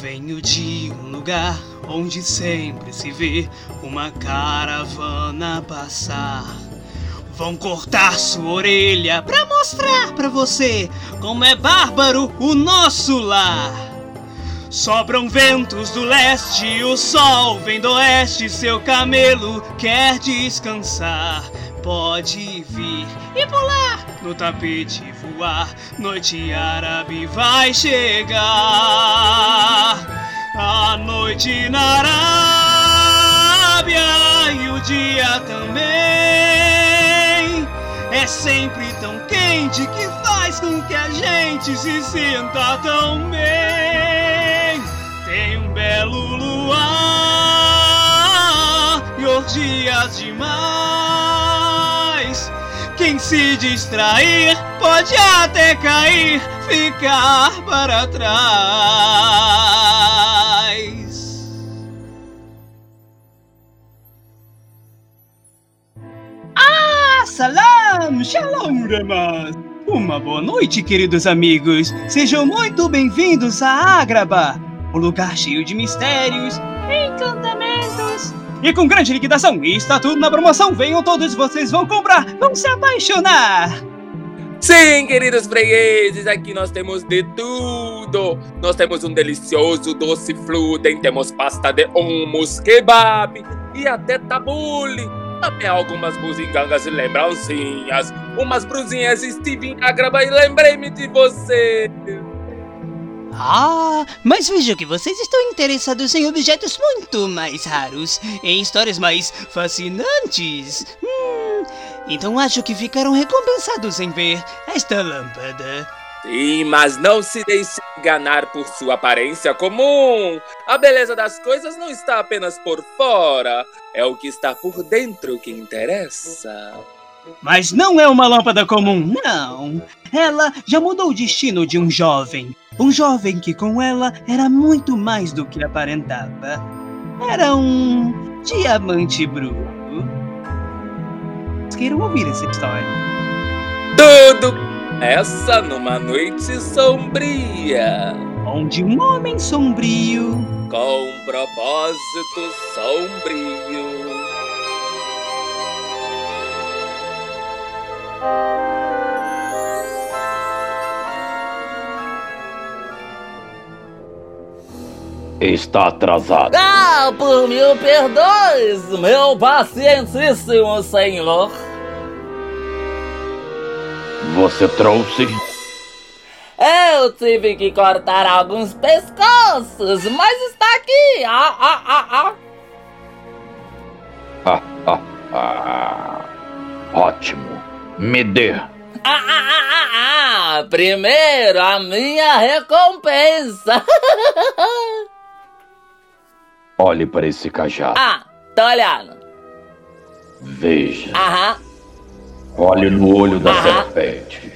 Venho de um lugar onde sempre se vê uma caravana passar. Vão cortar sua orelha pra mostrar pra você como é bárbaro o nosso lar. Sobram ventos do leste, o sol vem do oeste, seu camelo quer descansar. Pode vir e pular no tapete voar, noite árabe vai chegar. A noite na Arábia e o dia também é sempre tão quente que faz com que a gente se sinta tão bem. Tem um belo luar e orgias demais. Quem se distrair pode até cair, ficar para trás. Ah, salam, shalom. Uma boa noite, queridos amigos. Sejam muito bem-vindos a Agraba, um lugar cheio de mistérios, encantamentos e com grande liquidação. E está tudo na promoção. Venham todos, vocês vão comprar, vão se apaixonar. Sim, queridos fregueses, aqui nós temos de tudo. Nós temos um delicioso doce fluten, temos pasta de hummus, kebab e até tabule. Também algumas buzigangas e lembrancinhas. Umas brusinhas Steven Agraba e lembrei-me de você. Ah, mas vejo que vocês estão interessados em objetos muito mais raros, em histórias mais fascinantes. Hum, então acho que ficaram recompensados em ver esta lâmpada. Sim, mas não se deixe enganar por sua aparência comum. A beleza das coisas não está apenas por fora, é o que está por dentro que interessa. Mas não é uma lâmpada comum, não. Ela já mudou o destino de um jovem. Um jovem que com ela era muito mais do que aparentava. Era um diamante bruto. Vocês queiram ouvir essa história? Tudo essa numa noite sombria, Onde um homem sombrio com um propósito sombrio. Está atrasado. Ah, por mil perdões, meu pacientíssimo senhor. Você trouxe? Eu tive que cortar alguns pescoços, mas está aqui. Ah, ah, ah, ah. Ah, ah, ah. Ótimo. Me dê. Ah, ah, ah, ah, ah. Primeiro a minha recompensa. Olhe para esse cajado. ah, tô olhando. Veja. Aham, Olhe no olho da Ah. serpente.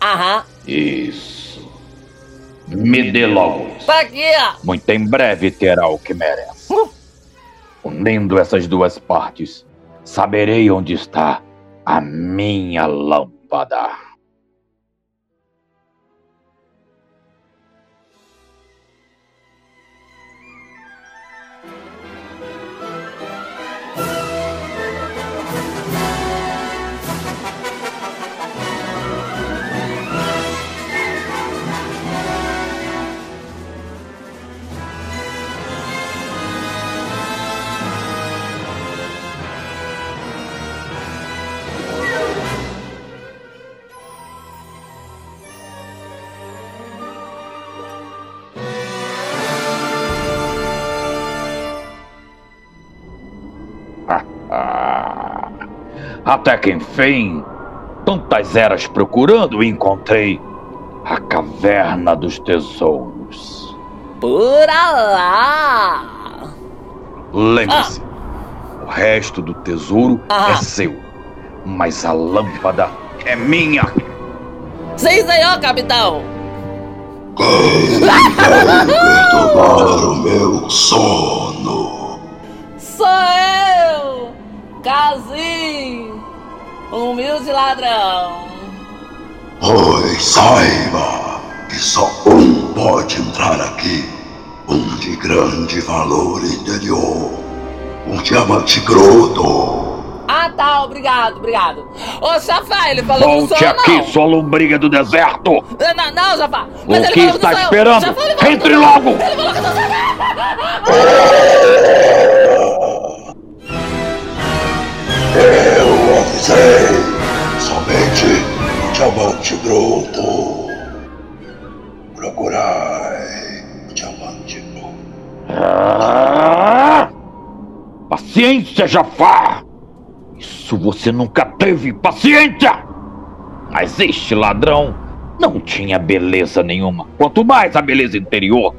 aham. Isso. Me dê logo isso. Tá aqui, ó. Muito em breve terá o que merece. Unindo essas duas partes, saberei onde está a minha lâmpada. Até que enfim, tantas eras procurando, encontrei a caverna dos tesouros. Por lá. Lembre-se, o resto do tesouro Ah. é seu, mas a lâmpada é minha. Sim, senhor capitão. perturbar o meu sono. Sou eu, Kazim, humilde ladrão. Pois saiba que só um pode entrar aqui um de grande valor interior. Um diamante groto. Ah, tá, obrigado, obrigado. Ô, Jafar, ele falou que não Volte sou eu, aqui, não. sua lombriga do deserto! Não, não, Jafar. O Mas ele que está esperando? Falou Entre logo! Ele falou que eu sou Paciência, Jafar! Isso você nunca teve paciência! Mas este ladrão não tinha beleza nenhuma, quanto mais a beleza interior.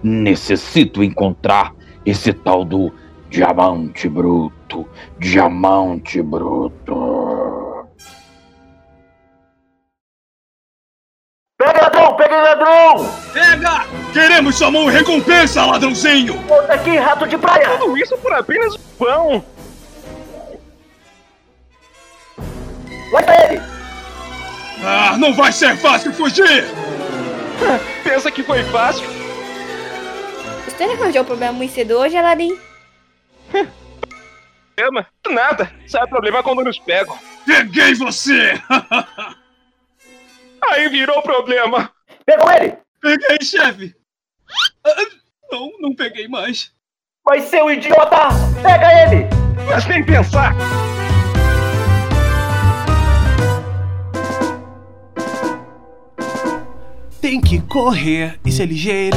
Necessito encontrar esse tal do diamante bruto. Diamante bruto. Queremos sua mão recompensa, ladrãozinho! Volta aqui, rato de praia! Tudo isso por apenas um pão. Larga ele! Ah, não vai ser fácil fugir! Pensa que foi fácil? Você arranjou o problema muito cedo hoje, Aladdin? Problema? Nada. Sai o problema quando nos pegam. Peguei você! Aí virou problema. Pegou ele! Peguei, chefe! Não, não peguei mais. Mas seu idiota! Pega ele! Mas nem pensar. Tem que correr e ser ligeiro,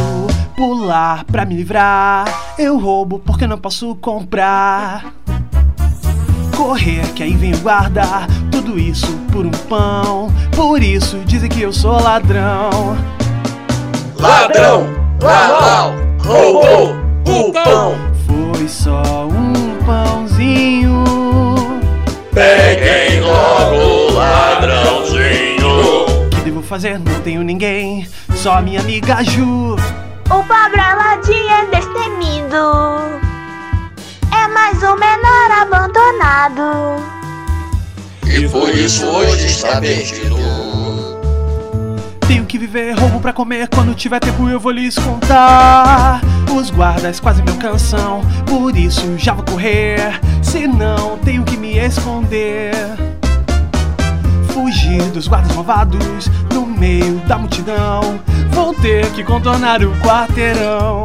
pular pra me livrar. Eu roubo porque não posso comprar. Correr que aí vem o guarda, tudo isso por um pão. Por isso dizem que eu sou ladrão. Ladrão! Ladrão! Roubou o pão! Foi só um pãozinho. Peguem logo o ladrãozinho! O que devo fazer? Não tenho ninguém, só minha amiga Ju. O pobre Aladim é destemido. É mais um menor abandonado. E por isso hoje está perdido. Tenho que viver roubo pra comer. Quando tiver tempo eu vou lhes contar. Os guardas quase me alcançam, por isso já vou correr. Senão tenho que me esconder. Fugir dos guardas malvados no meio da multidão. Vou ter que contornar o quarteirão.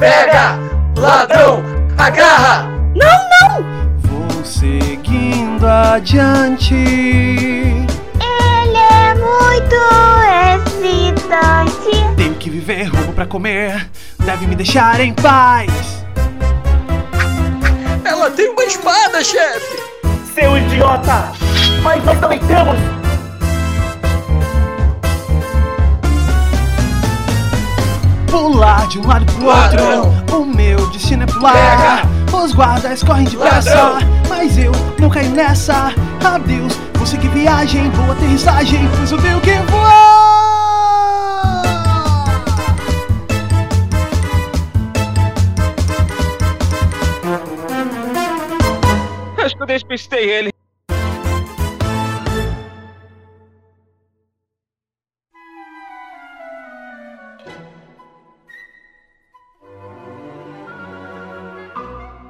Pega! Ladrão! Agarra! Vou seguindo adiante. Ele é muito excitante. Tenho que viver roubo pra comer. Deve me deixar em paz. Ela tem uma espada, chefe! Seu idiota! Mas nós também temos! Pular de um lado pro outro, o meu destino é pular. Os guardas correm depressa, mas eu não caio nessa. Adeus, você que viagem, boa aterrissagem, pois eu tenho que voar. Acho que eu despistei ele.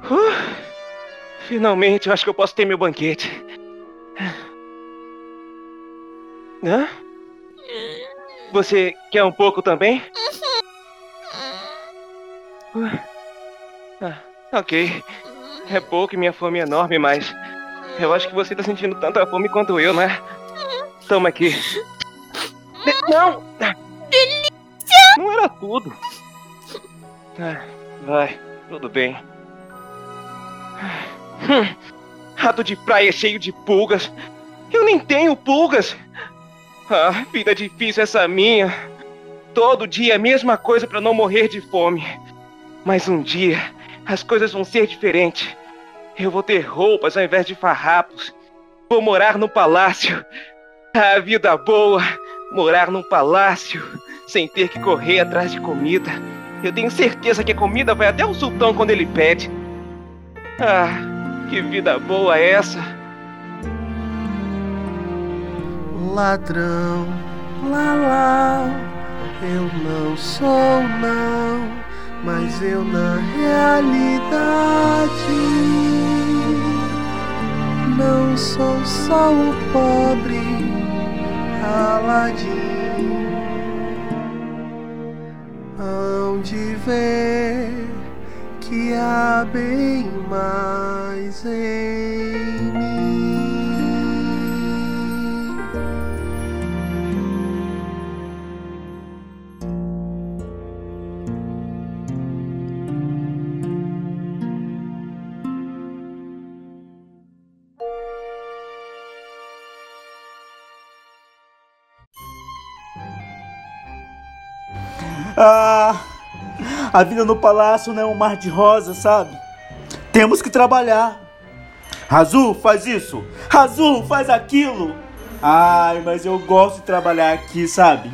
Uh, finalmente, eu acho que eu posso ter meu banquete. Hã? Você quer um pouco também? Ah, ok. É pouco e minha fome é enorme, mas eu acho que você tá sentindo tanta fome quanto eu, né? Toma aqui. De- Não! Delícia! Não era tudo. Ah, vai, tudo bem. Hum, rato de praia cheio de pulgas. Eu nem tenho pulgas. Ah, vida difícil essa minha. Todo dia a mesma coisa pra não morrer de fome. Mas um dia as coisas vão ser diferentes. Eu vou ter roupas ao invés de farrapos. Vou morar no palácio. A vida boa, morar num palácio, sem ter que correr atrás de comida. Eu tenho certeza que a comida vai até o sultão quando ele pede. Ah, que vida boa é essa? Ladrão, lá lá, Não sou não, mas eu na realidade não sou só o pobre Aladim. Hão de ver que há bem mais em mim. Ah, a vida no palácio não é um mar de rosa, sabe? Temos que trabalhar. Azul, faz isso. Azul, faz aquilo. Ai, mas eu gosto de trabalhar aqui, sabe?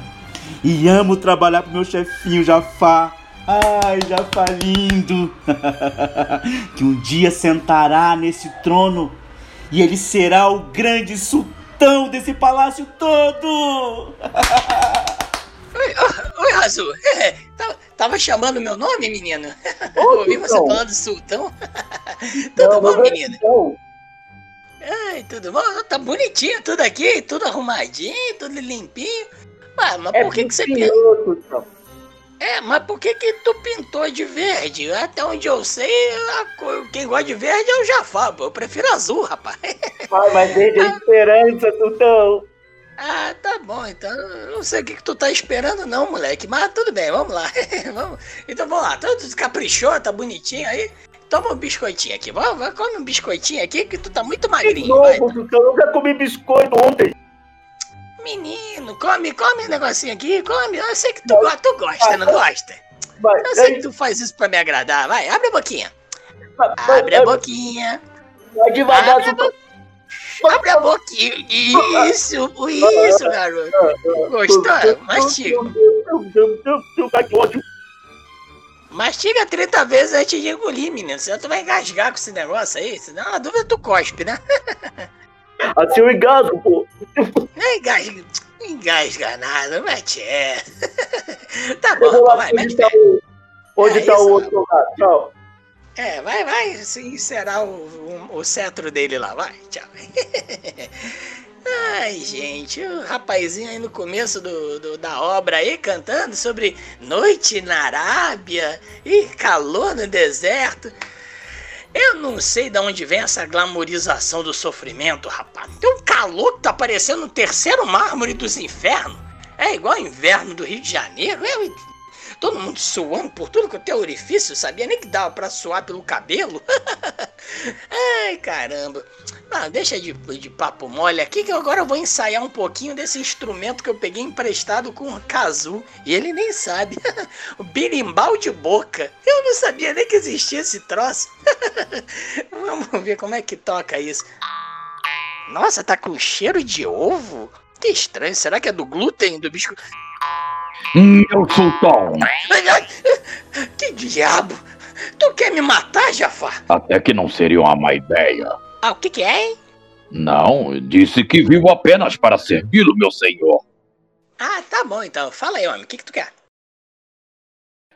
E amo trabalhar pro meu chefinho Jafar. Ai, Jafar lindo. que um dia sentará nesse trono e ele será o grande sultão desse palácio todo. Oi. É, tava chamando meu nome, menino? Ouvi você falando sultão. tudo bom, menino? Ai, tudo bom? Tá bonitinho tudo aqui, tudo arrumadinho, tudo limpinho. Ah, mas é por que, que você pintou? É, mas por que que tu pintou de verde? Até onde eu sei, quem gosta de verde é o Jafar, pô. Eu prefiro azul, rapaz. Ai, mas verde é esperança, Sultão. Ah, tá bom, então. Não sei o que, que tu tá esperando, não, moleque. Mas tudo bem, vamos lá. vamos. Então vamos lá. Tu caprichou, tá bonitinho aí. Toma um biscoitinho aqui. Vamos, vai, come um biscoitinho aqui que tu tá muito magrinho. Novo, vai. Eu nunca comi biscoito ontem. Menino, come, come um negocinho aqui, come. Eu sei que tu, go tu gosta, não gosta? Vai, eu sei que tu faz isso pra me agradar. Vai, abre a boquinha. Abre a boquinha. Vai devagar, abre a boquinha. Abre a boquinha. Isso, isso, garoto. Gostou? Mastiga. Mastiga 30 vezes antes de engolir, menino. Senão tu vai engasgar com esse negócio aí. Senão, na dúvida, tu cospe, né? Assim eu engasgo, pô. Não engasga, engasga nada, mete é. tá bom, vai, mete tá Onde é, tá isso, o outro lá? Tchau. É, vai, vai, sim, será o, o, o cetro dele lá, vai, tchau. Ai, gente, o rapazinho aí no começo do, do, da obra aí cantando sobre noite na Arábia e calor no deserto. Eu não sei de onde vem essa glamorização do sofrimento, rapaz. Tem um calor que tá parecendo o terceiro mármore dos infernos. É igual inverno do Rio de Janeiro. Eu, todo mundo suando por tudo que eu tenho orifício. Sabia nem que dava pra suar pelo cabelo. Ai, caramba. Ah, deixa de, de papo mole aqui que agora eu vou ensaiar um pouquinho desse instrumento que eu peguei emprestado com o Kazu. E ele nem sabe. o birimbau de boca. Eu não sabia nem que existia esse troço. Vamos ver como é que toca isso. Nossa, tá com cheiro de ovo? Que estranho. Será que é do glúten do bicho? Meu sultão! Que diabo! Tu quer me matar, Jafar? Até que não seria uma má ideia. Ah, o que, que é, hein? Não, disse que vivo apenas para servi-lo, meu senhor. Ah, tá bom então. Fala aí, homem, o que, que tu quer?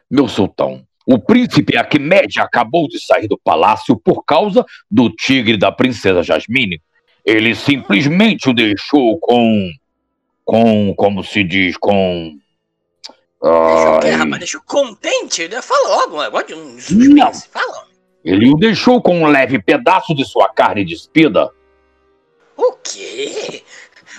Meu sultão, o príncipe Akmed acabou de sair do palácio por causa do tigre da princesa Jasmine. Ele simplesmente o deixou com. com. como se diz, com. Deixa o quê, rapaz? Deixa contente? Fala logo, negócio de um suspense. Fala. Ele o deixou com um leve pedaço de sua carne despida. O quê?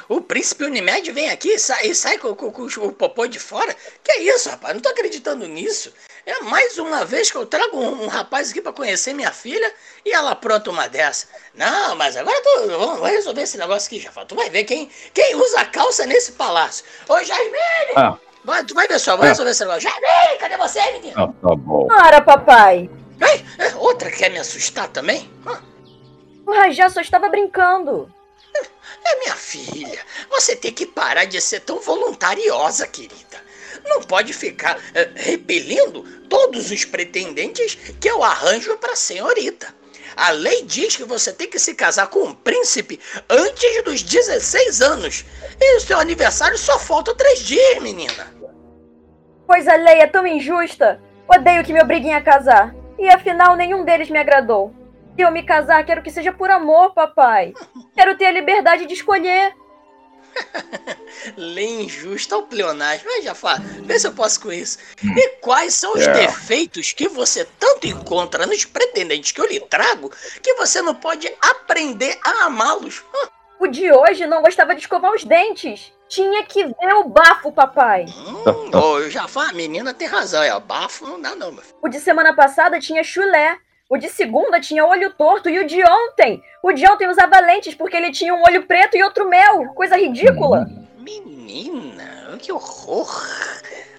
O príncipe Unimed vem aqui e sai, e sai com, com, com, o popô de fora? Que é isso, rapaz? Não tô acreditando nisso. É mais uma vez que eu trago um, um rapaz aqui para conhecer minha filha e ela pronta uma dessa. Não, mas agora tu, vamos, resolver esse negócio aqui, Jafar. Tu vai ver quem, quem usa calça nesse palácio. Ô, Jasmine! Ah. Vai, tu vai ver só, ah. resolver esse negócio. Jasmine, cadê você, menino? Ah, tá bom. Para, papai. Ei, outra quer me assustar também? O Rajá só estava brincando. É minha filha, você tem que parar de ser tão voluntariosa, querida. Não pode ficar uh, repelindo todos os pretendentes que eu arranjo para a senhorita. A lei diz que você tem que se casar com um príncipe antes dos 16 anos. E o seu aniversário só falta três dias, menina. Pois a lei é tão injusta. Odeio que me obriguem a casar. E afinal, nenhum deles me agradou. Se eu me casar, quero que seja por amor, papai. Quero ter a liberdade de escolher. Lei injusta ao pleonasmo. Mas, Jafar, vê se eu posso com isso. E quais são os É. defeitos que você tanto encontra nos pretendentes que eu lhe trago que você não pode aprender a amá-los? O de hoje não gostava de escovar os dentes. Tinha que ver o bafo, papai. Hum, Ô, Jafar, a menina tem razão. É, bafo não dá não, meu filho. O de semana passada tinha chulé. O de segunda tinha olho torto. E o de ontem? O de ontem usava lentes porque ele tinha um olho preto e outro mel. Coisa ridícula. Menina, que horror.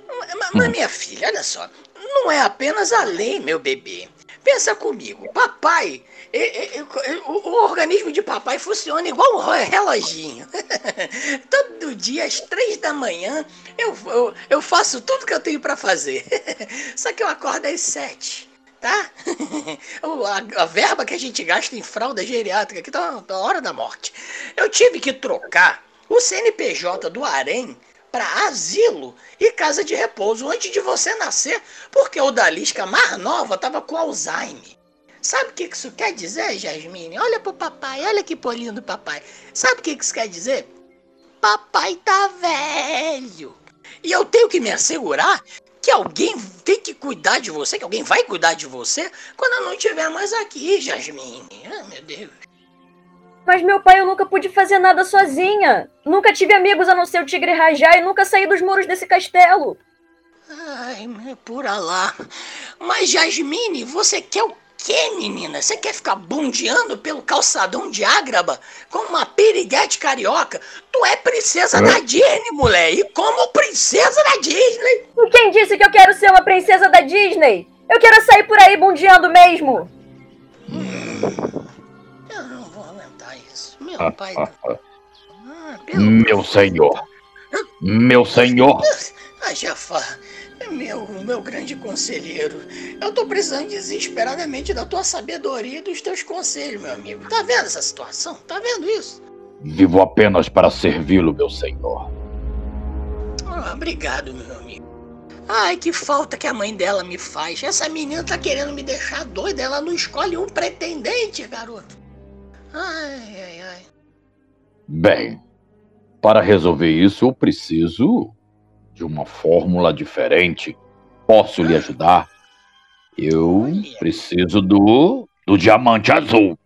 Mas, mas, minha filha, olha só. Não é apenas a lei, meu bebê. Pensa comigo, papai. e- e- e- o, o organismo de papai funciona igual um reloginho. Todo dia, às três da manhã, eu, eu, eu faço tudo que eu tenho pra fazer. Só que eu acordo às sete. Tá? A, a verba que a gente gasta em fralda geriátrica aqui tá na hora da morte. Eu tive que trocar o CNPJ do Arém para asilo e casa de repouso antes de você nascer, porque o da Lisca mais nova tava com Alzheimer. Sabe o que isso quer dizer, Jasmine? Olha pro papai, olha que polinho do papai. Sabe o que isso quer dizer? Papai tá velho. E eu tenho que me assegurar que alguém tem que cuidar de você, que alguém vai cuidar de você quando eu não estiver mais aqui, Jasmine. Ah, meu Deus. Mas meu pai, eu nunca pude fazer nada sozinha. Nunca tive amigos a não ser o Tigre Rajá e nunca saí dos muros desse castelo. Ai, pura lá. Mas, Jasmine, você quer o quê, menina? Você quer ficar bundeando pelo calçadão de Ágraba com uma piriguete carioca? Tu é princesa da Disney, mulher. E como princesa da Disney. E quem disse que eu quero ser uma princesa da Disney? Eu quero sair por aí bundeando mesmo. Eu Meu pai. ah, Meu senhor. Meu senhor. Ah, Jafar, meu, meu grande conselheiro, eu tô precisando desesperadamente da tua sabedoria e dos teus conselhos, meu amigo. Tá vendo essa situação? Tá vendo isso? Vivo apenas para servi-lo, meu senhor. Ah, obrigado, meu amigo. Ai, que falta que a mãe dela me faz. Essa menina tá querendo me deixar doida. Ela não escolhe um pretendente, garoto. Ai, ai, ai. Bem, para resolver isso, eu preciso de uma fórmula diferente. Posso lhe ajudar? Eu preciso do, do diamante azul.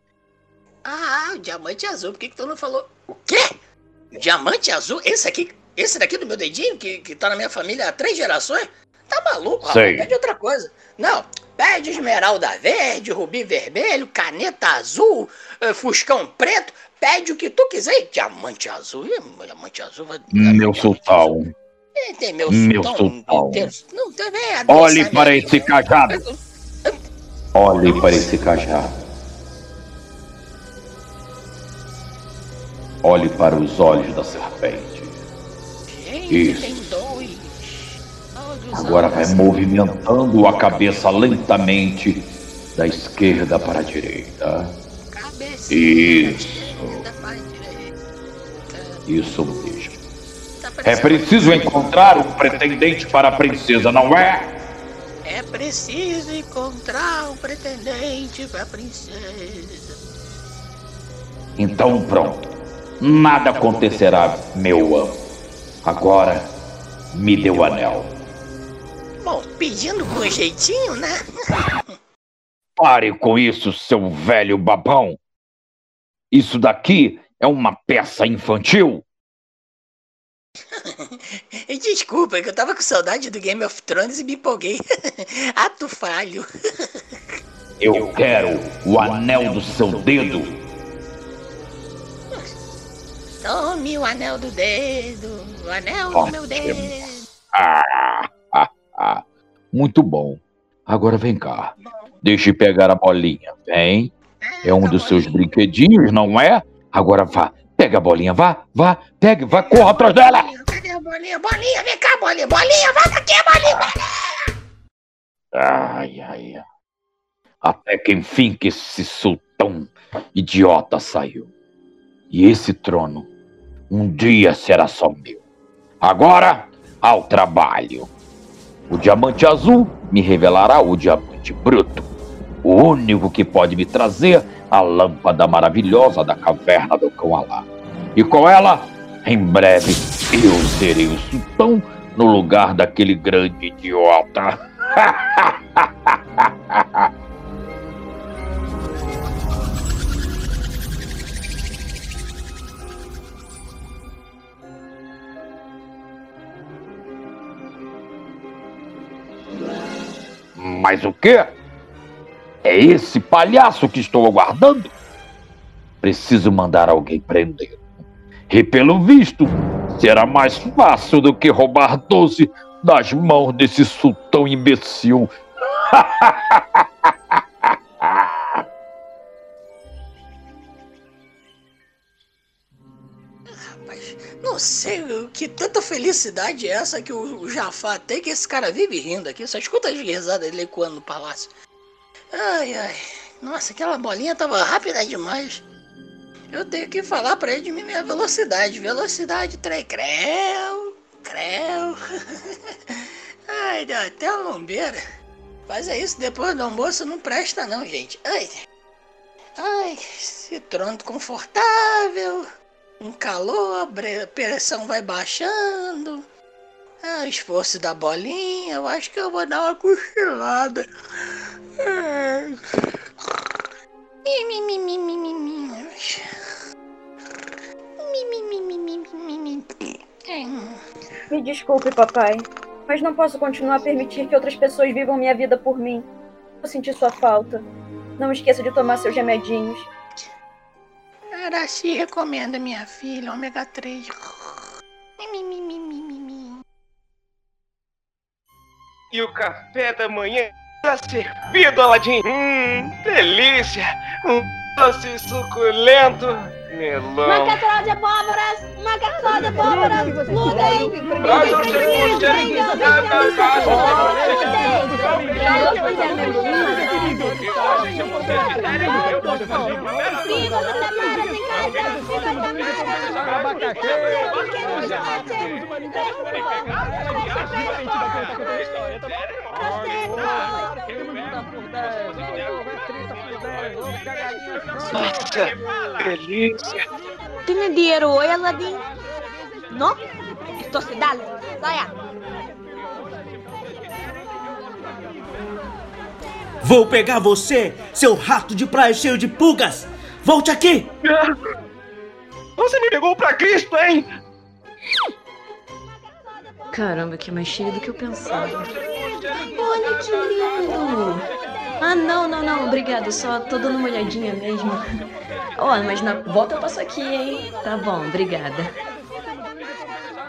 Ah, o diamante azul. Por que, que tu não falou? O quê? Diamante azul? Esse aqui, esse daqui do meu dedinho, que, que tá na minha família há três gerações? Tá maluco, rapaz? Pede outra coisa. Não, pede esmeralda verde, rubi vermelho, caneta azul, eh, fuscão preto. Pede o que tu quiser. Diamante azul. Diamante azul. Meu sultão. Tem meu, Meu sultão. Não tem nem Olhe para esse cajado. Olhe para esse cajado. Olhe para os olhos da serpente. Gente, Isso. tem dois. Agora vai movimentando a cabeça lentamente da esquerda para a direita. Isso. Isso mesmo. É preciso encontrar um pretendente para a princesa, não é? É preciso encontrar um pretendente pra princesa. Então pronto. Nada acontecerá, meu amo. Agora me dê o anel. Bom, pedindo com jeitinho, né? Pare com isso, seu velho babão. Isso daqui é uma peça infantil. E Desculpa, é que eu tava com saudade do Game of Thrones e me empolguei. Ato falho. Eu quero o anel do seu dedo. Tome o anel do dedo, o anel do meu dedo. Ah, ah. Muito bom. Agora vem cá. Deixe pegar a bolinha. Vem. É um dos seus brinquedinhos, não é? Agora vá. Pega a bolinha, vá, vá. Pegue, vá, corra atrás dela. Cadê a bolinha? Bolinha, vem cá, bolinha, bolinha, vai daqui, bolinha, bolinha. Ai, ai, ai. Até que enfim que esse sultão idiota saiu. E esse trono um dia será só meu. Agora, ao trabalho. O diamante azul me revelará o diamante bruto. O único que pode me trazer a lâmpada maravilhosa da caverna do cão alá. E com ela, em breve, eu serei o sultão no lugar daquele grande idiota. Mas o quê? É esse palhaço que estou aguardando? Preciso mandar alguém prender. E pelo visto, será mais fácil do que roubar doce das mãos desse sultão imbecil. Não sei que tanta felicidade é essa que o Jafar tem que esse cara vive rindo aqui. Só escuta as risadas dele ecoando no palácio. Ai, ai. Nossa, aquela bolinha tava rápida demais. Eu tenho que falar pra ele diminuir a velocidade. Velocidade, trem, creu, creu. Ai, deu até uma lombeira. Fazer isso depois do almoço não presta não, gente. Ai, ai, esse trono confortável. Um calor, a pressão vai baixando. Ah, o esforço da bolinha, eu acho que eu vou dar uma cochilada. Me desculpe, papai, mas não posso continuar a permitir que outras pessoas vivam minha vida por mim. Vou sentir sua falta. Não esqueça de tomar seus remedinhos. Araci recomenda minha filha, ômega 3. E o café da manhã está servido, Aladim. Hum, delícia. Um doce suculento. Melão. Uma caçola de abóboras! Uma caçola de abóboras! O chefe Nossa, delícia. ¿Tiene dinero hoy, Aladdin? ¿No? Entonces dale, vaya. Vou pegar você, seu rato de praia cheio de pulgas! Volte aqui! Você me pegou pra Cristo, hein? Caramba, que é mais cheio do que eu pensava. Olha que lindo! Ah, não, não, não, obrigado. Só tô dando uma olhadinha mesmo. Ó, oh, mas na volta eu passo aqui, hein? Tá bom, obrigada.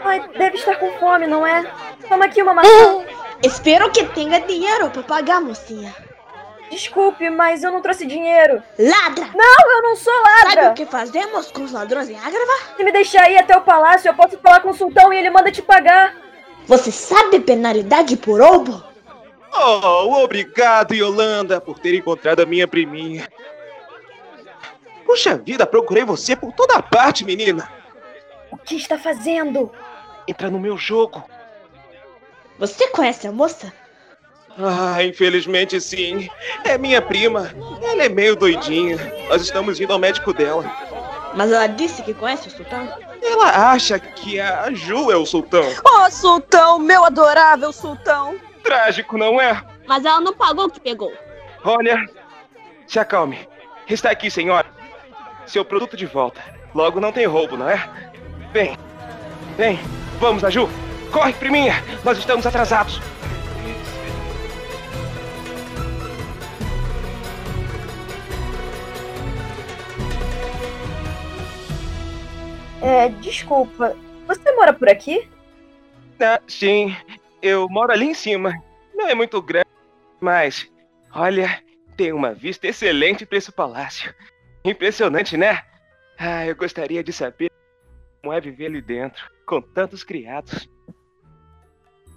Ai, deve estar com fome, não é? Toma aqui uma maçã. Espero que tenha dinheiro para pagar, mocinha. Desculpe, mas eu não trouxe dinheiro. Ladra! Não, eu não sou ladra! Sabe o que fazemos com os ladrões em Ágrava? Se me deixar ir até o palácio, eu posso falar com o sultão e ele manda te pagar. Você sabe penalidade por roubo? Oh, obrigado, Yolanda, por ter encontrado a minha priminha. Puxa vida, procurei você por toda parte, menina. O que está fazendo? Entra no meu jogo. Você conhece a moça? Ah, infelizmente sim. É minha prima. Ela é meio doidinha. Nós estamos indo ao médico dela. Mas ela disse que conhece o sultão? Ela acha que a Ju é o sultão. Oh, sultão, meu adorável sultão. Trágico, não é? Mas ela não pagou o que pegou. Olha, se acalme. Está aqui, senhora. Seu produto de volta. Logo não tem roubo, não é? Vem, vem. Vamos, Aju. Corre, priminha. Nós estamos atrasados. É, desculpa. Você mora por aqui? Ah, sim, eu moro ali em cima. Não é muito grande, mas olha, tem uma vista excelente para esse palácio. Impressionante, né? Ah, eu gostaria de saber como é viver ali dentro, com tantos criados.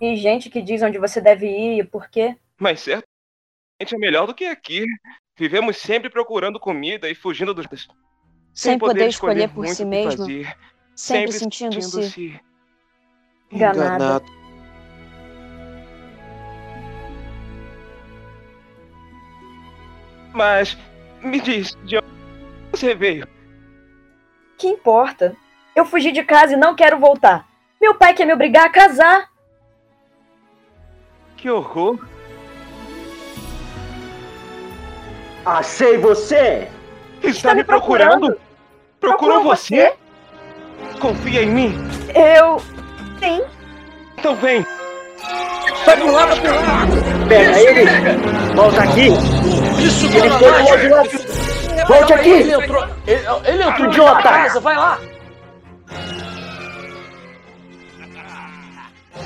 E gente que diz onde você deve ir e por quê? Mas certamente é melhor do que aqui. Vivemos sempre procurando comida e fugindo dos sem poder escolher por si mesmo, sempre, sentindo-se enganado. enganado. Mas me diz, de onde você veio? Que importa? Eu fugi de casa e não quero voltar. Meu pai quer me obrigar a casar. Que horror! Achei você! Está, Está me procurando? procurando? Procurou você? Confia em mim? Eu. Sim. Então vem! Vai pro lado, pro lado! Pega ele! Volta aqui! Isso, Ele foi longe lá. Volte aqui! Ele entrou, ele, ele entrou Idiota. casa, vai lá!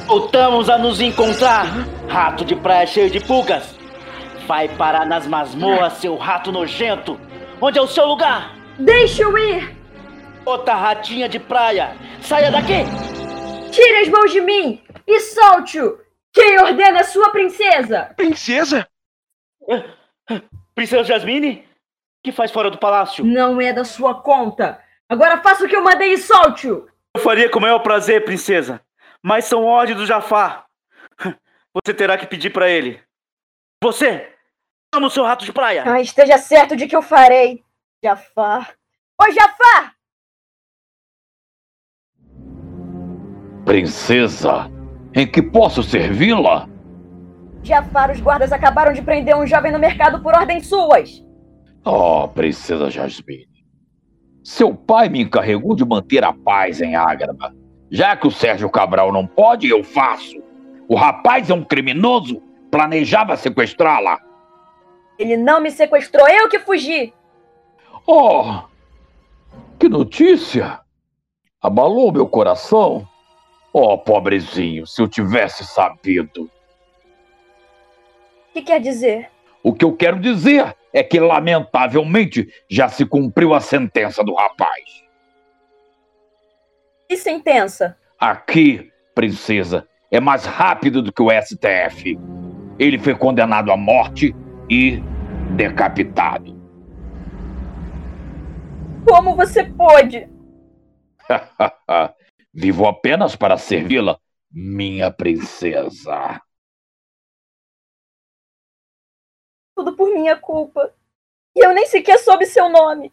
Voltamos a nos encontrar! Rato de praia cheio de pulgas! Vai parar nas masmorras, seu rato nojento! Onde é o seu lugar? Deixa eu ir! Outra ratinha de praia! Saia daqui! Tire as mãos de mim e solte-o! Quem ordena a sua princesa? Princesa? Princesa Jasmine? O que faz fora do palácio? Não é da sua conta. Agora faça o que eu mandei e solte-o! Eu faria com o maior prazer, princesa. Mas são ordens do Jafar. Você terá que pedir pra ele. Você! Chama o seu rato de praia! Ah, esteja certo de que eu farei. Jafar. Oi, Jafar! Princesa, em que posso servi-la? Jafar, os guardas acabaram de prender um jovem no mercado por ordens suas. Oh, Princesa Jasmine. Seu pai me encarregou de manter a paz em Ágraba. Já que o Sérgio Cabral não pode, eu faço. O rapaz é um criminoso. Planejava sequestrá-la. Ele não me sequestrou, eu que fugi. Oh, que notícia! Abalou meu coração. Oh, pobrezinho, se eu tivesse sabido. O que quer dizer? O que eu quero dizer é que, lamentavelmente, já se cumpriu a sentença do rapaz. Que sentença? Aqui, princesa, é mais rápido do que o STF. Ele foi condenado à morte e decapitado. Como você pôde? Vivo apenas para servi-la, minha princesa. Tudo por minha culpa. E eu nem sequer soube seu nome.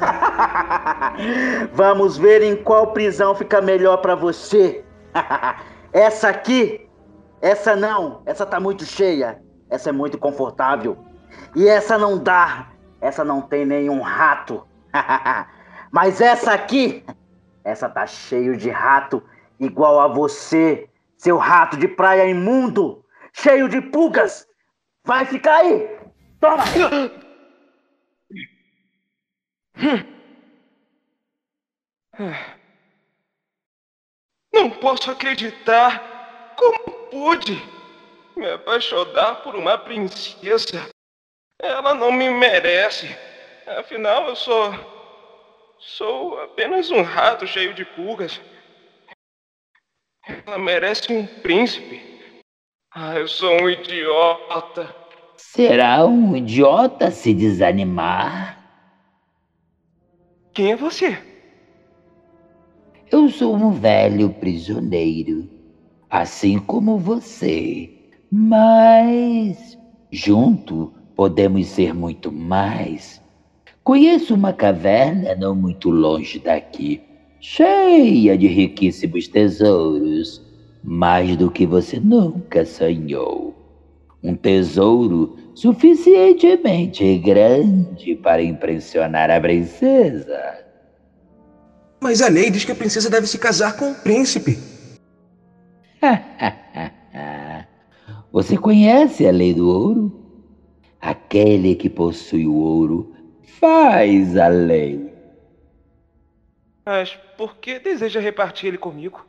Vamos ver em qual prisão fica melhor pra você. essa aqui? Essa não. Essa tá muito cheia. Essa é muito confortável. E essa não dá. Essa não tem nenhum rato. Mas essa aqui, essa tá cheio de rato, igual a você, seu rato de praia imundo, cheio de pulgas. Vai ficar aí. Toma. Não posso acreditar. Como pude me apaixonar por uma princesa? Ela não me merece. Afinal, eu sou. Sou apenas um rato cheio de pulgas. Ela merece um príncipe. Ah, eu sou um idiota. Será um idiota se desanimar? Quem é você? Eu sou um velho prisioneiro, assim como você. Mas junto podemos ser muito mais. Conheço uma caverna não muito longe daqui, cheia de riquíssimos tesouros, mais do que você nunca sonhou. Um tesouro suficientemente grande para impressionar a princesa. Mas a lei diz que a princesa deve se casar com o príncipe. Você conhece a lei do ouro? Aquele que possui o ouro faz a lei. Mas por que deseja repartir ele comigo?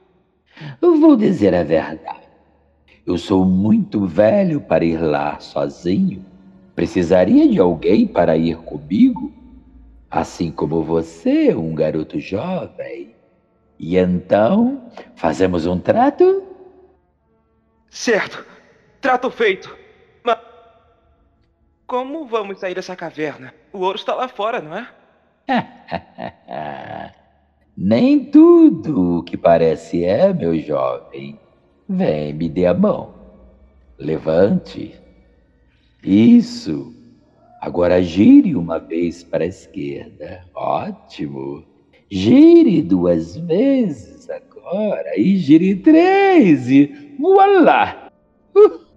Eu vou dizer a verdade. Eu sou muito velho para ir lá sozinho. Precisaria de alguém para ir comigo? Assim como você, um garoto jovem. E então, fazemos um trato? Certo. Trato feito. Como vamos sair dessa caverna? O ouro está lá fora, não é? Nem tudo o que parece é, meu jovem. Vem, me dê a mão. Levante. Isso. Agora gire uma vez para a esquerda. Ótimo. Gire duas vezes agora. E gire três. E voilá!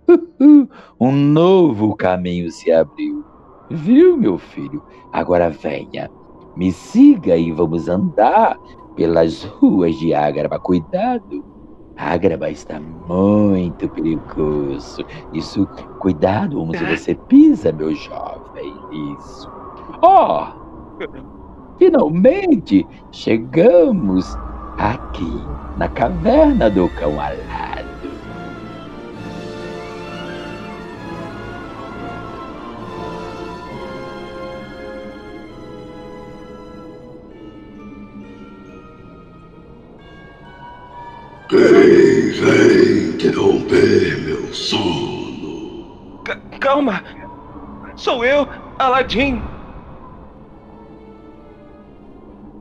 Um novo caminho se abriu. Viu, meu filho? Agora venha. Me siga e vamos andar pelas ruas de Ágraba. Cuidado. Ágraba está muito perigoso. Isso, cuidado onde você pisa, meu jovem. Isso. Oh! Finalmente chegamos aqui na caverna do cão alado. Interromper meu sono? C- calma! Sou eu, Aladim!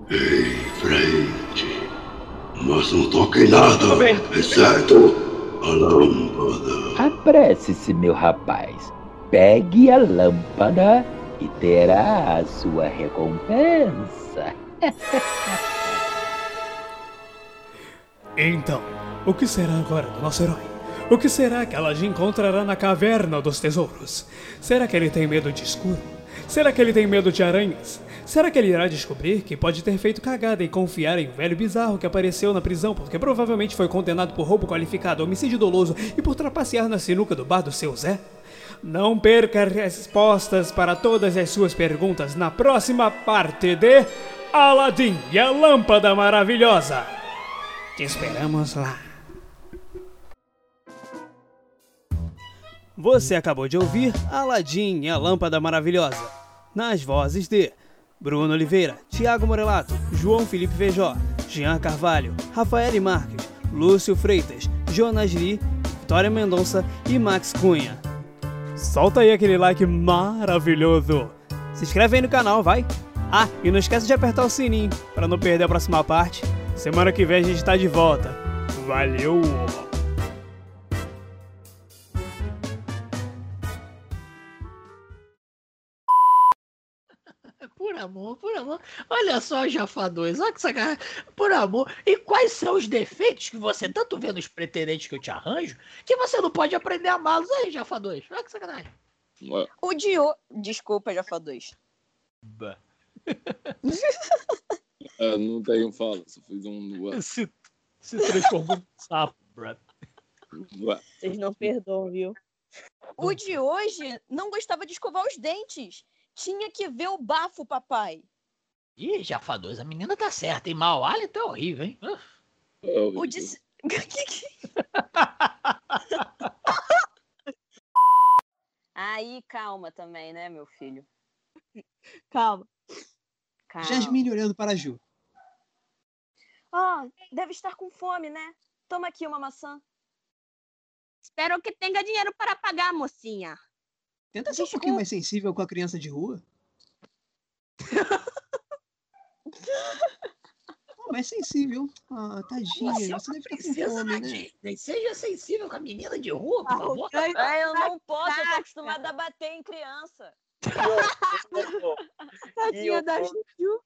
Em frente. Mas não toquem nada, bem. exceto a lâmpada. Apresse-se, meu rapaz. Pegue a lâmpada e terá a sua recompensa. Então, o que será agora do nosso herói? O que será que Aladdin encontrará na caverna dos tesouros? Será que ele tem medo de escuro? Será que ele tem medo de aranhas? Será que ele irá descobrir que pode ter feito cagada e confiar em um velho bizarro que apareceu na prisão porque provavelmente foi condenado por roubo qualificado, homicídio doloso e por trapacear na sinuca do bar do seu Zé? Não perca respostas para todas as suas perguntas na próxima parte de Aladdin e a Lâmpada Maravilhosa. Te esperamos lá. Você acabou de ouvir Aladdin e a Lâmpada Maravilhosa, nas vozes de Bruno Oliveira, Tiago Morelato, João Felipe Feijó, Jean Carvalho, Rafael Marques, Lúcio Freitas, Jonas Lee, Vitória Mendonça e Max Cunha. Solta aí aquele like maravilhoso. Se inscreve aí no canal, vai. Ah, e não esquece de apertar o sininho para não perder a próxima parte. Semana que vem a gente tá de volta. Valeu! Amor, por amor. Olha só, Jafá 2, olha que sacanagem. Por amor. E quais são os defeitos que você tanto vê nos pretendentes que eu te arranjo que você não pode aprender a amá-los aí, Jafá 2? Olha que sacanagem. O Dio. Desculpa, foi dois. É, não tenho fala, só fiz um. Se, se transformou num sapo, Brad. Vocês não perdoam, viu? O de hoje não gostava de escovar os dentes. Tinha que ver o bafo, papai. Ih, Jafá 2, a menina tá certa, hein? Mau hálito é horrível, hein? Ah. O de. Aí, calma também, né, meu filho? Calma. Calma. Jasmine olhando para a Ju. Ah, deve estar com fome, né? Toma aqui uma maçã. Espero que tenha dinheiro para pagar, mocinha. Tenta ser um pouquinho mais sensível com a criança de rua. Pô, mais sensível. Ah, tadinha. Você é deve estar com princesa fome, né? Disney. Seja sensível com a menina de rua, por favor. É, eu não posso, eu tô acostumada a bater em criança. Tadinha da Juju.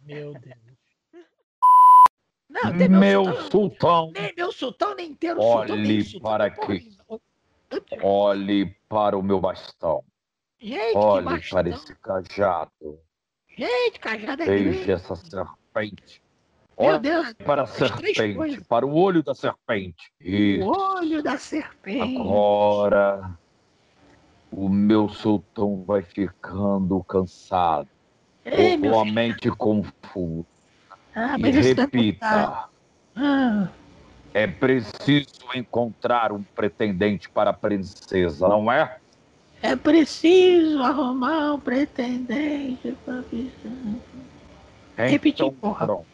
Meu Deus. Não, tem Meu sultão. sultão, Nem meu sultão, nem inteiro sultão, olhe sultão. para aqui. Olhe para o meu bastão. Gente, Olhe bastão. para esse cajado. Gente, cajada é Veja grande. essa serpente. Meu Olhe Deus, para a serpente, para o olho da serpente. E O olho da serpente. agora o meu sultão vai ficando cansado. Ei, com a mente confusa. Ah, E isso é repita. Ah, É preciso encontrar um pretendente para a princesa, não é? é preciso arrumar um pretendente pra pisar. Repetir, então, porra. pronto.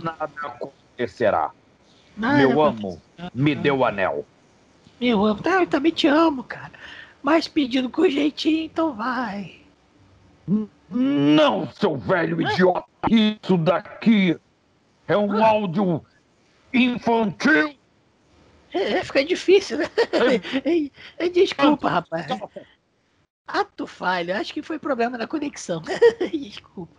Nada acontecerá. Nada Meu amo, me dê o anel. Meu amo, tá, eu também te amo, cara. Mas pedindo com jeitinho, então vai. Não, seu velho idiota! Isso daqui é um áudio infantil! É, fica difícil, né? É, é, Desculpa, rapaz. Ato falho, acho que foi problema na conexão. Desculpa.